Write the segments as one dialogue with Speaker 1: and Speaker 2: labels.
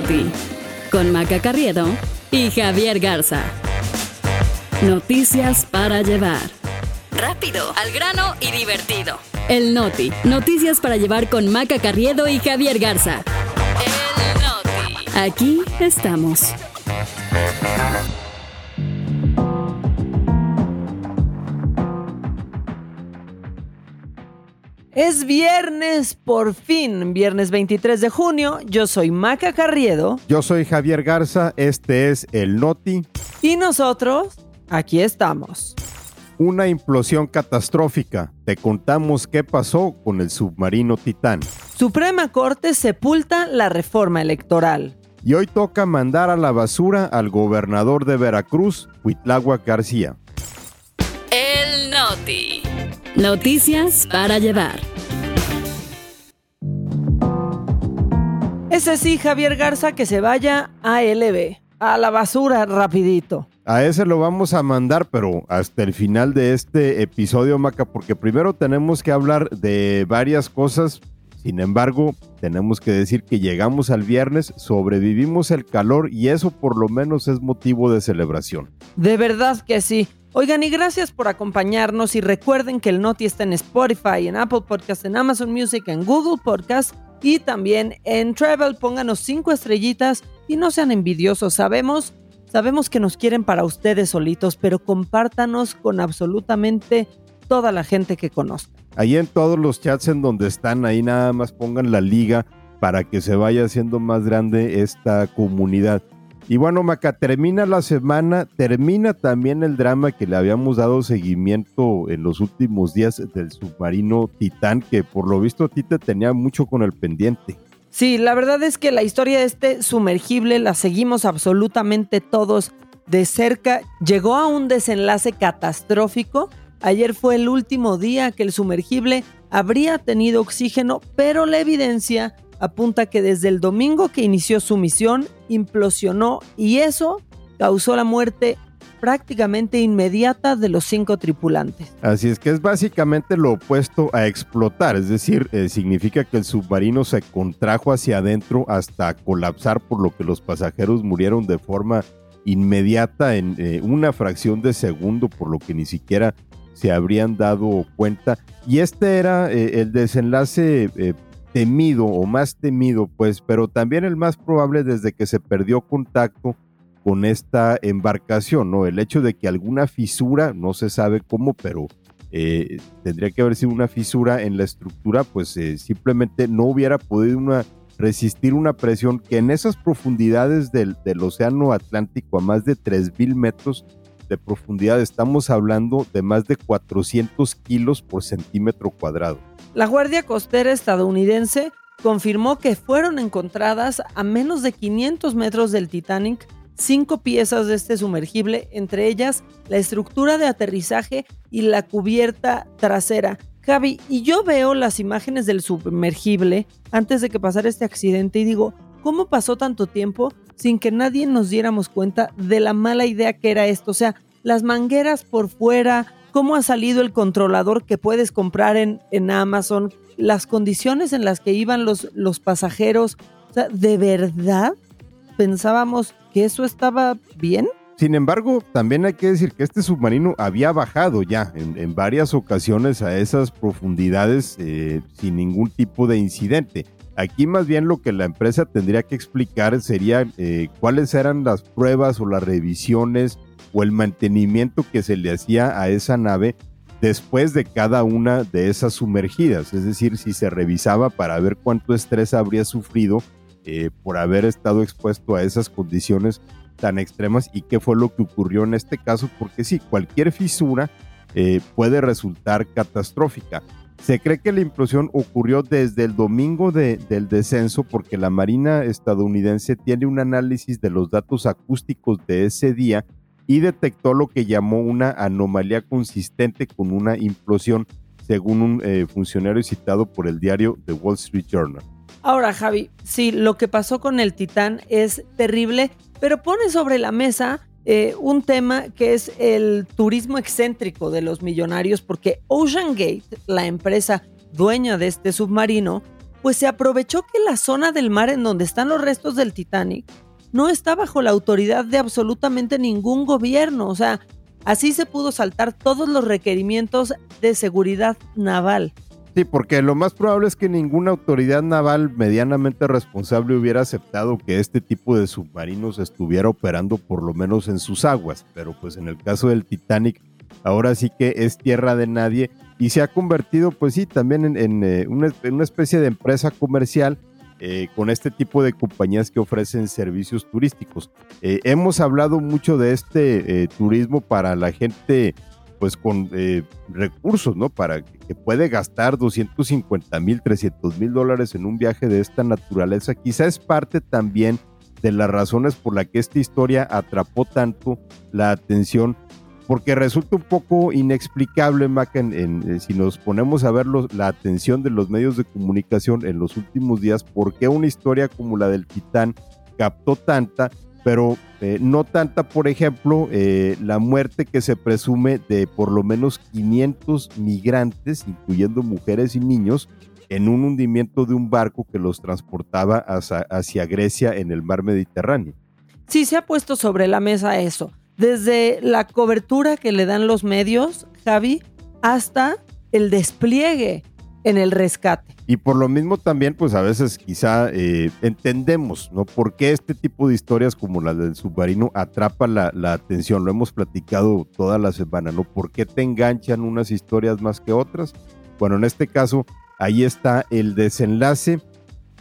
Speaker 1: Noti, con Maca Carriedo y Javier Garza. Noticias para llevar. Rápido, al grano y divertido. El Noti, noticias para llevar con Maca Carriedo y Javier Garza. El Noti. Aquí estamos.
Speaker 2: Es viernes, por fin, viernes 23 de junio. Yo soy Maca Carriedo.
Speaker 3: Yo soy Javier Garza, este es el Noti.
Speaker 2: Y nosotros, aquí estamos.
Speaker 3: Una implosión catastrófica. Te contamos qué pasó con el submarino Titán.
Speaker 2: Suprema Corte sepulta la reforma electoral.
Speaker 3: Y hoy toca mandar a la basura al gobernador de Veracruz, Huitláhuac García.
Speaker 1: El Noti. Noticias para llevar.
Speaker 2: Ese sí, Javier Garza, que se vaya a LB, a la basura rapidito.
Speaker 3: A ese lo vamos a mandar, pero hasta el final de este episodio, Maca, porque primero tenemos que hablar de varias cosas. Sin embargo, tenemos que decir que llegamos al viernes, sobrevivimos el calor y eso por lo menos es motivo de celebración.
Speaker 2: De verdad que sí. Oigan, y gracias por acompañarnos y recuerden que el Noti está en Spotify, en Apple Podcast, en Amazon Music, en Google Podcast y también en Travel. Pónganos cinco estrellitas y no sean envidiosos. Sabemos, sabemos que nos quieren para ustedes solitos, pero compártanos con absolutamente toda la gente que conozca.
Speaker 3: Ahí en todos los chats en donde están, ahí nada más pongan la liga para que se vaya haciendo más grande esta comunidad. Y bueno, Maca, termina la semana, termina también el drama que le habíamos dado seguimiento en los últimos días del submarino Titán, que por lo visto a ti te tenía mucho con el pendiente.
Speaker 2: Sí, la verdad es que la historia de este sumergible la seguimos absolutamente todos de cerca. Llegó a un desenlace catastrófico. Ayer fue el último día que el sumergible habría tenido oxígeno, pero la evidencia apunta que desde el domingo que inició su misión implosionó y eso causó la muerte prácticamente inmediata de los cinco tripulantes.
Speaker 3: Así es que es básicamente lo opuesto a explotar, es decir, eh, significa que el submarino se contrajo hacia adentro hasta colapsar por lo que los pasajeros murieron de forma inmediata en eh, una fracción de segundo, por lo que ni siquiera se habrían dado cuenta. Y este era eh, el desenlace temido o más temido, pues, pero también el más probable desde que se perdió contacto con esta embarcación, ¿no? El hecho de que alguna fisura, no se sabe cómo, pero eh, tendría que haber sido una fisura en la estructura, pues eh, simplemente no hubiera podido una, resistir una presión que en esas profundidades del, del océano Atlántico a más de 3.000 metros de profundidad estamos hablando de más de 400 kilos por centímetro cuadrado.
Speaker 2: La Guardia Costera estadounidense confirmó que fueron encontradas a menos de 500 metros del Titanic cinco piezas de este sumergible, entre ellas la estructura de aterrizaje y la cubierta trasera. Javi, y yo veo las imágenes del sumergible antes de que pasara este accidente y digo, ¿cómo pasó tanto tiempo sin que nadie nos diéramos cuenta de la mala idea que era esto? O sea, las mangueras por fuera, cómo ha salido el controlador que puedes comprar en, en Amazon, las condiciones en las que iban los, los pasajeros. O sea, ¿de verdad pensábamos que eso estaba bien?
Speaker 3: Sin embargo, también hay que decir que este submarino había bajado ya en, varias ocasiones a esas profundidades eh, sin ningún tipo de incidente. Aquí más bien lo que la empresa tendría que explicar sería eh, cuáles eran las pruebas o las revisiones o el mantenimiento que se le hacía a esa nave después de cada una de esas sumergidas, es decir, si se revisaba para ver cuánto estrés habría sufrido eh, por haber estado expuesto a esas condiciones tan extremas y qué fue lo que ocurrió en este caso, porque sí, cualquier fisura eh, puede resultar catastrófica. Se cree que la implosión ocurrió desde el domingo del descenso porque la Marina estadounidense tiene un análisis de los datos acústicos de ese día y detectó lo que llamó una anomalía consistente con una implosión, según un eh, funcionario citado por el diario The Wall Street Journal.
Speaker 2: Ahora, Javi, sí, lo que pasó con el Titán es terrible, pero pone sobre la mesa eh, un tema que es el turismo excéntrico de los millonarios, porque Ocean Gate, la empresa dueña de este submarino, pues se aprovechó que la zona del mar en donde están los restos del Titanic no está bajo la autoridad de absolutamente ningún gobierno. O sea, así se pudo saltar todos los requerimientos de seguridad naval.
Speaker 3: Sí, porque lo más probable es que ninguna autoridad naval medianamente responsable hubiera aceptado que este tipo de submarinos estuviera operando por lo menos en sus aguas, pero pues en el caso del Titanic ahora sí que es tierra de nadie y se ha convertido pues sí también en, eh, una, especie de empresa comercial eh, con este tipo de compañías que ofrecen servicios turísticos. Eh, hemos hablado mucho de este turismo para la gente pues con eh, recursos, ¿no? Para que puede gastar 250 mil, 300 mil dólares en un viaje de esta naturaleza. Quizá es parte también de las razones por la que esta historia atrapó tanto la atención, porque resulta un poco inexplicable, Maca, en, eh, si nos ponemos a ver la atención de los medios de comunicación en los últimos días, por qué una historia como la del Titán captó tanta pero eh, no tanta, por ejemplo, eh, la muerte que se presume de por lo menos 500 migrantes, incluyendo mujeres y niños, en un hundimiento de un barco que los transportaba hacia, Grecia en el mar Mediterráneo.
Speaker 2: Sí, se ha puesto sobre la mesa eso. Desde la cobertura que le dan los medios, Javi, hasta el despliegue en el rescate.
Speaker 3: Y por lo mismo también, pues a veces quizá eh, entendemos, ¿no? ¿Por qué este tipo de historias como la del submarino atrapa la, la, atención? Lo hemos platicado toda la semana, ¿no? ¿Por qué te enganchan unas historias más que otras? Bueno, en este caso, ahí está el desenlace.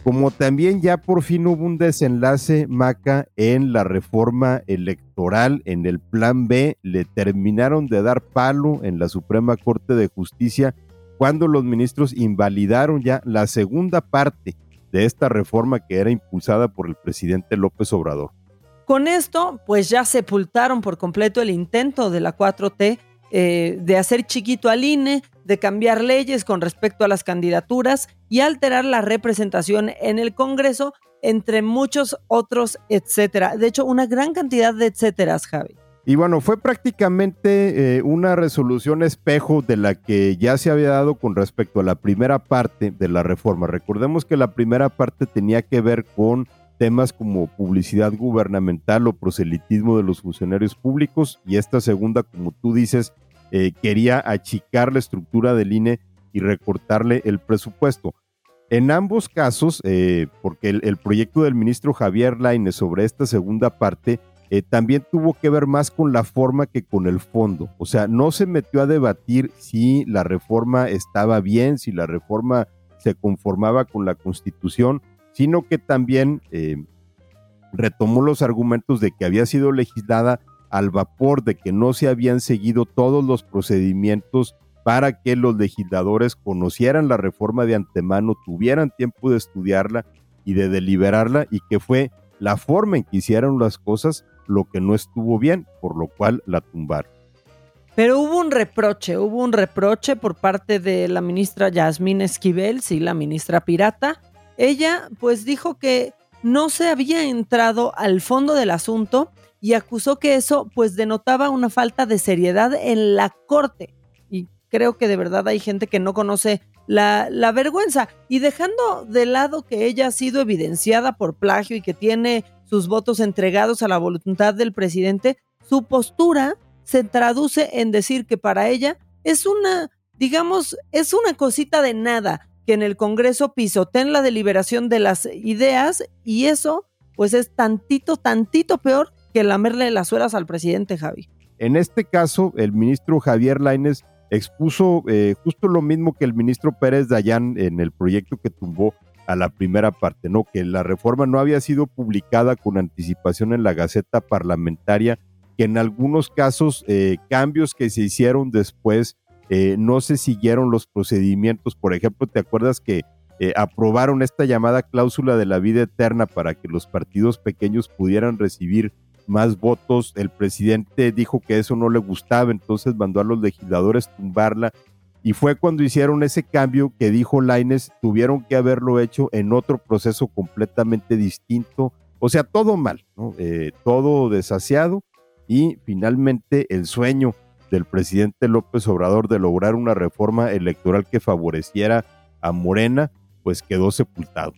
Speaker 3: Como también ya por fin hubo un desenlace, Maca, en la reforma electoral, en el plan B, le terminaron de dar palo en la Suprema Corte de Justicia cuando los ministros invalidaron ya la segunda parte de esta reforma que era impulsada por el presidente López Obrador.
Speaker 2: Con esto, pues ya sepultaron por completo el intento de la 4T eh, de hacer chiquito al INE, de cambiar leyes con respecto a las candidaturas y alterar la representación en el Congreso, entre muchos otros, etcétera. De hecho, una gran cantidad de etcéteras, Javi.
Speaker 3: Y bueno, fue prácticamente eh, una resolución espejo de la que ya se había dado con respecto a la primera parte de la reforma. Recordemos que la primera parte tenía que ver con temas como publicidad gubernamental o proselitismo de los funcionarios públicos y esta segunda, como tú dices, eh, quería achicar la estructura del INE y recortarle el presupuesto. En ambos casos, eh, porque el, el, proyecto del ministro Javier Laine sobre esta segunda parte eh, también tuvo que ver más con la forma que con el fondo. O sea, no se metió a debatir si la reforma estaba bien, si la reforma se conformaba con la constitución, sino que también eh, retomó los argumentos de que había sido legislada al vapor, de que no se habían seguido todos los procedimientos para que los legisladores conocieran la reforma de antemano, tuvieran tiempo de estudiarla y de deliberarla, y que fue la forma en que hicieron las cosas lo que no estuvo bien, por lo cual la tumbaron.
Speaker 2: Pero hubo un reproche, hubo un reproche por parte de la ministra Yasmín Esquivel, sí, la ministra pirata. Ella pues dijo que no se había entrado al fondo del asunto y acusó que eso pues denotaba una falta de seriedad en la corte. Y creo que de verdad hay gente que no conoce la, la vergüenza. Y dejando de lado que ella ha sido evidenciada por plagio y que tiene sus votos entregados a la voluntad del presidente, su postura se traduce en decir que para ella es una, digamos, es una cosita de nada que en el Congreso pisoteen la deliberación de las ideas y eso pues es tantito, tantito peor que lamerle las suelas al presidente Javi.
Speaker 3: En este caso, el ministro Javier Laines expuso eh, justo lo mismo que el ministro Pérez Dayán en el proyecto que tumbó a la primera parte, ¿no? Que la reforma no había sido publicada con anticipación en la Gaceta Parlamentaria, que en algunos casos eh, cambios que se hicieron después eh, no se siguieron los procedimientos. Por ejemplo, ¿te acuerdas que eh, aprobaron esta llamada cláusula de la vida eterna para que los partidos pequeños pudieran recibir más votos? El presidente dijo que eso no le gustaba, entonces mandó a los legisladores tumbarla y fue cuando hicieron ese cambio que dijo Laines, tuvieron que haberlo hecho en otro proceso completamente distinto. O sea, todo mal, eh, todo desasiado. Y finalmente el sueño del presidente López Obrador de lograr una reforma electoral que favoreciera a Morena, pues quedó sepultado.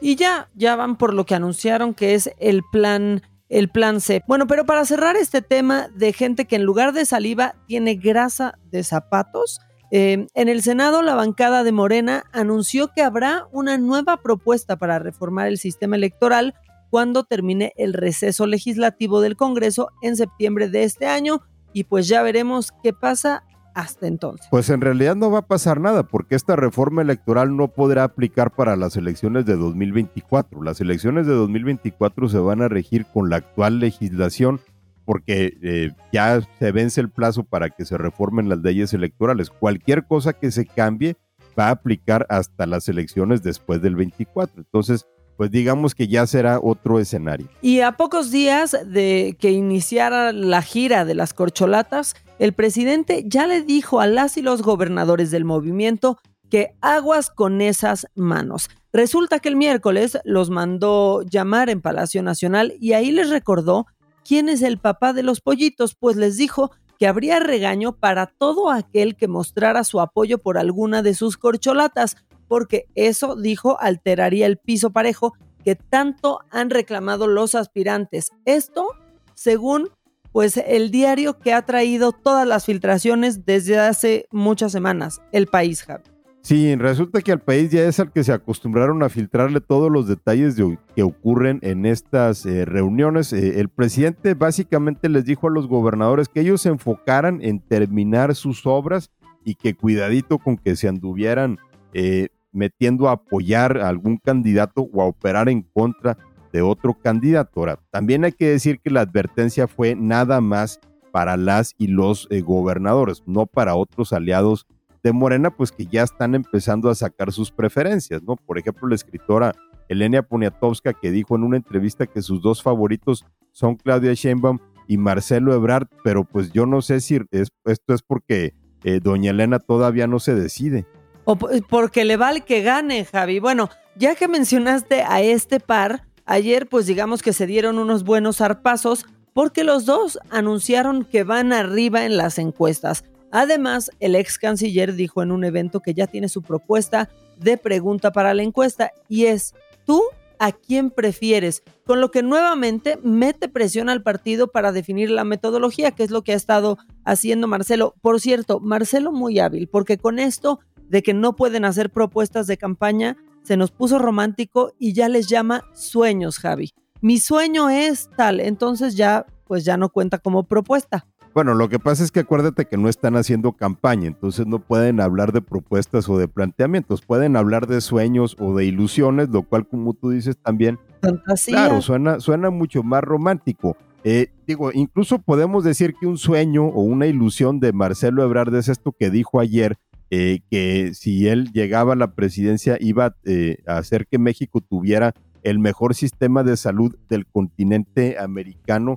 Speaker 2: Y ya, ya van por lo que anunciaron que es el plan el plan C. Bueno, pero para cerrar este tema de gente que en lugar de saliva tiene grasa de zapatos, eh, en el Senado la bancada de Morena anunció que habrá una nueva propuesta para reformar el sistema electoral cuando termine el receso legislativo del Congreso en septiembre de este año y pues ya veremos qué pasa hasta entonces.
Speaker 3: Pues en realidad no va a pasar nada porque esta reforma electoral no podrá aplicar para las elecciones de 2024. Las elecciones de 2024 se van a regir con la actual legislación porque eh, ya se vence el plazo para que se reformen las leyes electorales. Cualquier cosa que se cambie va a aplicar hasta las elecciones después del 24. Entonces, pues digamos que ya será otro escenario.
Speaker 2: Y a pocos días de que iniciara la gira de las corcholatas, el presidente ya le dijo a las y los gobernadores del movimiento que aguas con esas manos. Resulta que el miércoles los mandó llamar en Palacio Nacional y ahí les recordó quién es el papá de los pollitos, pues les dijo que habría regaño para todo aquel que mostrara su apoyo por alguna de sus corcholatas, porque eso, dijo, alteraría el piso parejo que tanto han reclamado los aspirantes. Esto, según pues el diario que ha traído todas las filtraciones desde hace muchas semanas, El País, Javi.
Speaker 3: Sí, resulta que al país ya es al que se acostumbraron a filtrarle todos los detalles que ocurren en estas eh, reuniones. Eh, el presidente básicamente les dijo a los gobernadores que ellos se enfocaran en terminar sus obras y que cuidadito con que se anduvieran eh, metiendo a apoyar a algún candidato o a operar en contra de otro candidato. Ahora, también hay que decir que la advertencia fue nada más para las y los gobernadores, no para otros aliados de Morena, pues que ya están empezando a sacar sus preferencias, ¿no? Por ejemplo, la escritora Elenia Poniatowska, que dijo en una entrevista que sus dos favoritos son Claudia Sheinbaum y Marcelo Ebrard, pero pues yo no sé si esto es porque eh, doña Elena todavía no se decide.
Speaker 2: O porque le vale que gane, Javi. Bueno, ya que mencionaste a este par, ayer pues digamos que se dieron unos buenos zarpazos porque los dos anunciaron que van arriba en las encuestas. Además, el ex canciller dijo en un evento que ya tiene su propuesta de pregunta para la encuesta y es, ¿tú a quién prefieres? Con lo que nuevamente mete presión al partido para definir la metodología, que es lo que ha estado haciendo Marcelo. Por cierto, Marcelo muy hábil, porque con esto de que no pueden hacer propuestas de campaña, se nos puso romántico y ya les llama sueños, Javi. Mi sueño es tal, entonces ya pues ya no cuenta como propuesta.
Speaker 3: Bueno, lo que pasa es que acuérdate que no están haciendo campaña, entonces no pueden hablar de propuestas o de planteamientos, pueden hablar de sueños o de ilusiones, lo cual como tú dices también,
Speaker 2: Fantasía.
Speaker 3: claro, suena, suena mucho más romántico. Eh, digo, incluso podemos decir que un sueño o una ilusión de Marcelo Ebrard es esto que dijo ayer, eh, que si él llegaba a la presidencia iba eh, a hacer que México tuviera el mejor sistema de salud del continente americano.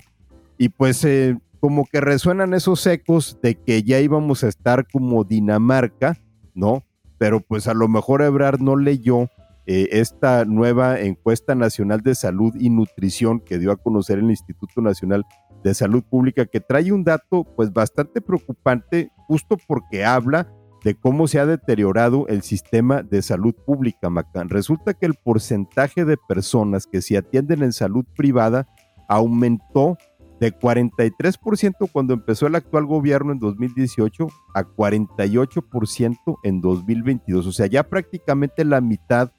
Speaker 3: Y pues eh, como que resuenan esos ecos de que ya íbamos a estar como Dinamarca, ¿no? Pero pues a lo mejor Ebrard no leyó esta nueva encuesta nacional de salud y nutrición que dio a conocer el Instituto Nacional de Salud Pública, que trae un dato pues bastante preocupante, justo porque habla de cómo se ha deteriorado el sistema de salud pública, Macán. Resulta que el porcentaje de personas que se atienden en salud privada aumentó de 43% cuando empezó el actual gobierno en 2018 a 48% en 2022. O sea, ya prácticamente la mitad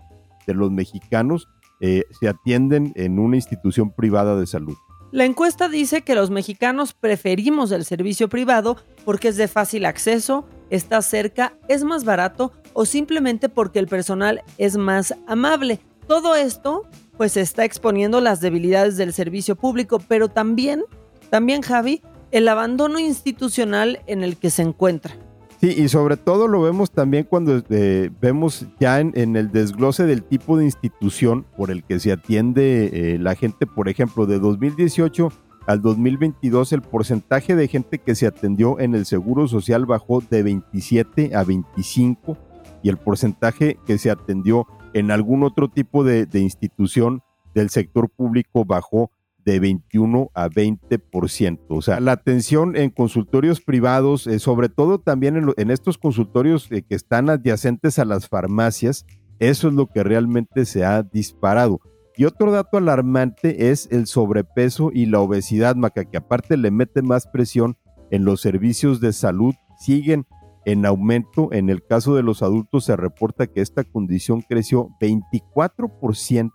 Speaker 3: de los mexicanos eh, se atienden en una institución privada de salud.
Speaker 2: La encuesta dice que los mexicanos preferimos el servicio privado porque es de fácil acceso, está cerca, es más barato o simplemente porque el personal es más amable. Todo esto pues está exponiendo las debilidades del servicio público, pero también, también Javi, el abandono institucional en el que se encuentra.
Speaker 3: Sí, y sobre todo lo vemos también cuando eh, vemos ya en, el desglose del tipo de institución por el que se atiende eh, la gente, por ejemplo, de 2018 al 2022 el porcentaje de gente que se atendió en el Seguro Social bajó de 27 a 25 y el porcentaje que se atendió en algún otro tipo de, institución del sector público bajó de 21 a 20%. O sea, la atención en consultorios privados, eh, sobre todo también en, estos consultorios eh, que están adyacentes a las farmacias, Eso es lo que realmente se ha disparado. Y otro dato alarmante es el sobrepeso y la obesidad, Maca, que aparte le mete más presión en los servicios de salud, siguen en aumento. En el caso de los adultos se reporta que esta condición creció 24%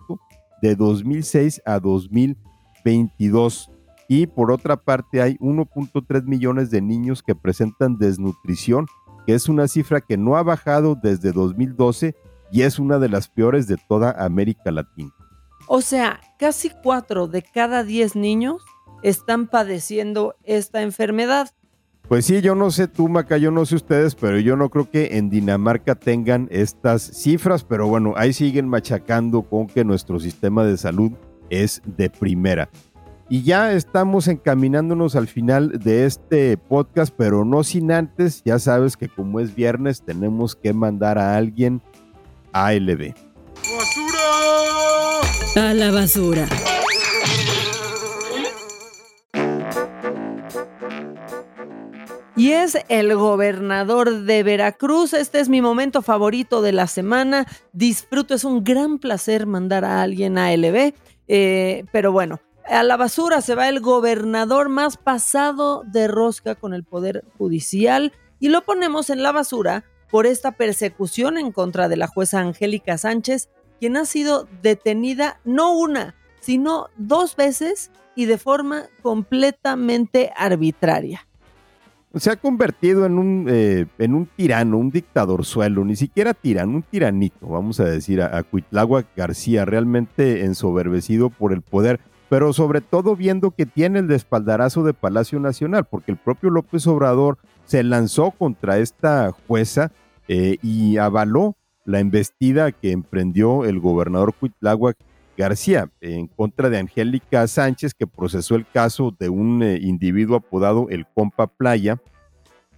Speaker 3: de 2006 a 2022. Y por otra parte hay 1.3 millones de niños que presentan desnutrición, que es una cifra que no ha bajado desde 2012 y es una de las peores de toda América Latina.
Speaker 2: O sea, casi cuatro de cada diez niños están padeciendo esta enfermedad.
Speaker 3: Pues sí, yo no sé tú, Maca, yo no sé ustedes, pero yo no creo que en Dinamarca tengan estas cifras, pero bueno, ahí siguen machacando con que nuestro sistema de salud es de primera. Y ya estamos encaminándonos al final de este podcast, pero no sin antes, ya sabes que como es viernes tenemos que mandar a alguien a ALB.
Speaker 1: A la basura.
Speaker 2: Y es el gobernador de Veracruz. Este es mi momento favorito de la semana. Disfruto, es un gran placer mandar a alguien a LB. Eh, pero bueno, a la basura se va el gobernador más pasado de rosca con el Poder Judicial y lo ponemos en la basura por esta persecución en contra de la jueza Angélica Sánchez quien ha sido detenida no una, sino dos veces y de forma completamente arbitraria.
Speaker 3: Se ha convertido en un, eh, en un tirano, un dictador suelo, ni siquiera tirano, un tiranito, vamos a decir, a, a García, realmente ensoberbecido por el poder, pero sobre todo viendo que tiene el despaldarazo de Palacio Nacional, porque el propio López Obrador se lanzó contra esta jueza eh, y avaló la embestida que emprendió el gobernador Cuitláhuac García en contra de Angélica Sánchez, que procesó el caso de un eh, individuo apodado el Compa Playa,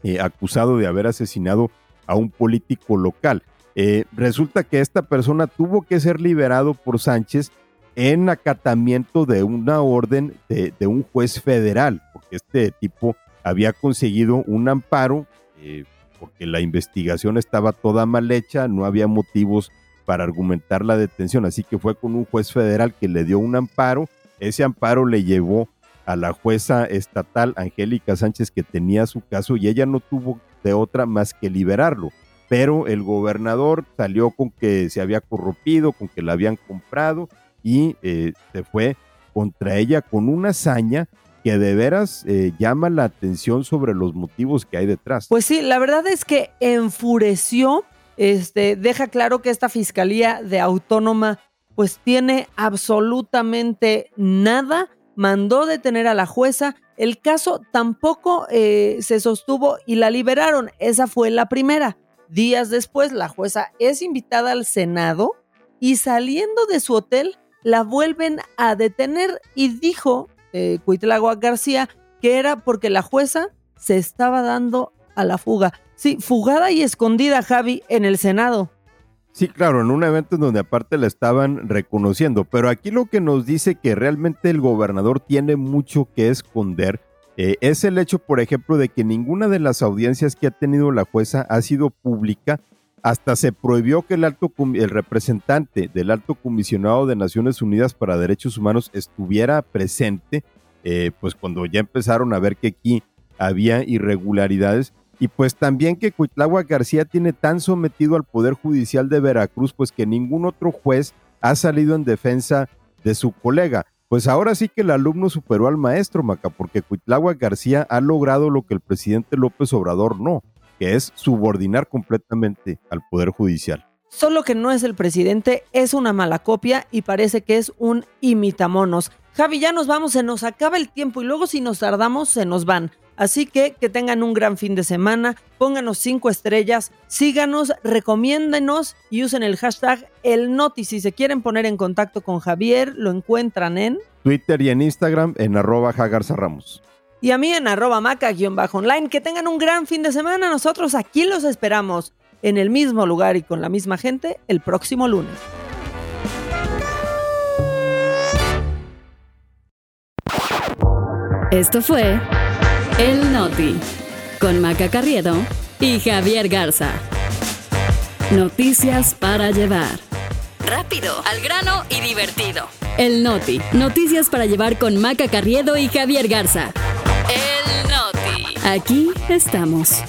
Speaker 3: eh, acusado de haber asesinado a un político local. Eh, resulta que esta persona tuvo que ser liberado por Sánchez en acatamiento de una orden de, de un juez federal, porque este tipo había conseguido un amparo porque la investigación estaba toda mal hecha, no había motivos para argumentar la detención, así que fue con un juez federal que le dio un amparo, ese amparo le llevó a la jueza estatal Angélica Sánchez que tenía su caso y ella no tuvo de otra más que liberarlo. Pero el gobernador salió con que se había corrompido, con que la habían comprado y eh, se fue contra ella con una hazaña que de veras eh, llama la atención sobre los motivos que hay detrás.
Speaker 2: Pues sí, la verdad es que enfureció, este, deja claro que esta fiscalía de autónoma pues tiene absolutamente nada, mandó detener a la jueza, el caso tampoco eh, se sostuvo y la liberaron, esa fue la primera. Días después, la jueza es invitada al Senado y saliendo de su hotel, la vuelven a detener y dijo eh, García, que era porque la jueza se estaba dando a la fuga. Sí, fugada y escondida, Javi, en el Senado.
Speaker 3: Sí, claro, en un evento en donde aparte la estaban reconociendo, pero aquí lo que nos dice que realmente el gobernador tiene mucho que esconder eh, es el hecho, por ejemplo, de que ninguna de las audiencias que ha tenido la jueza ha sido pública. Hasta se prohibió que el, alto, el representante del alto comisionado de Naciones Unidas para Derechos Humanos estuviera presente eh, pues cuando ya empezaron a ver que aquí había irregularidades y pues también que Cuitlagua García tiene tan sometido al Poder Judicial de Veracruz, pues que ningún otro juez ha salido en defensa de su colega. Pues ahora sí que el alumno superó al maestro, Maca, porque Cuitlagua García ha logrado lo que el presidente López Obrador no, que es subordinar completamente al Poder Judicial.
Speaker 2: Solo que no es el presidente, es una mala copia y parece que es un imitamonos. Javi, ya nos vamos, se nos acaba el tiempo y luego si nos tardamos se nos van. Así que que tengan un gran fin de semana, pónganos cinco estrellas, síganos, recomiéndenos y usen el hashtag ElNoti. Si se quieren poner en contacto con Javier, lo encuentran en
Speaker 3: Twitter y en Instagram en arroba Ramos.
Speaker 2: Y a mí en arroba maca-online. Que tengan un gran fin de semana. Nosotros aquí los esperamos en el mismo lugar y con la misma gente el próximo lunes.
Speaker 1: Esto fue El Noti con Maca Carriedo y Javier Garza. Noticias para llevar. Rápido, al grano y divertido. El Noti. Noticias para llevar con Maca Carriedo y Javier Garza. El Noti. Aquí estamos.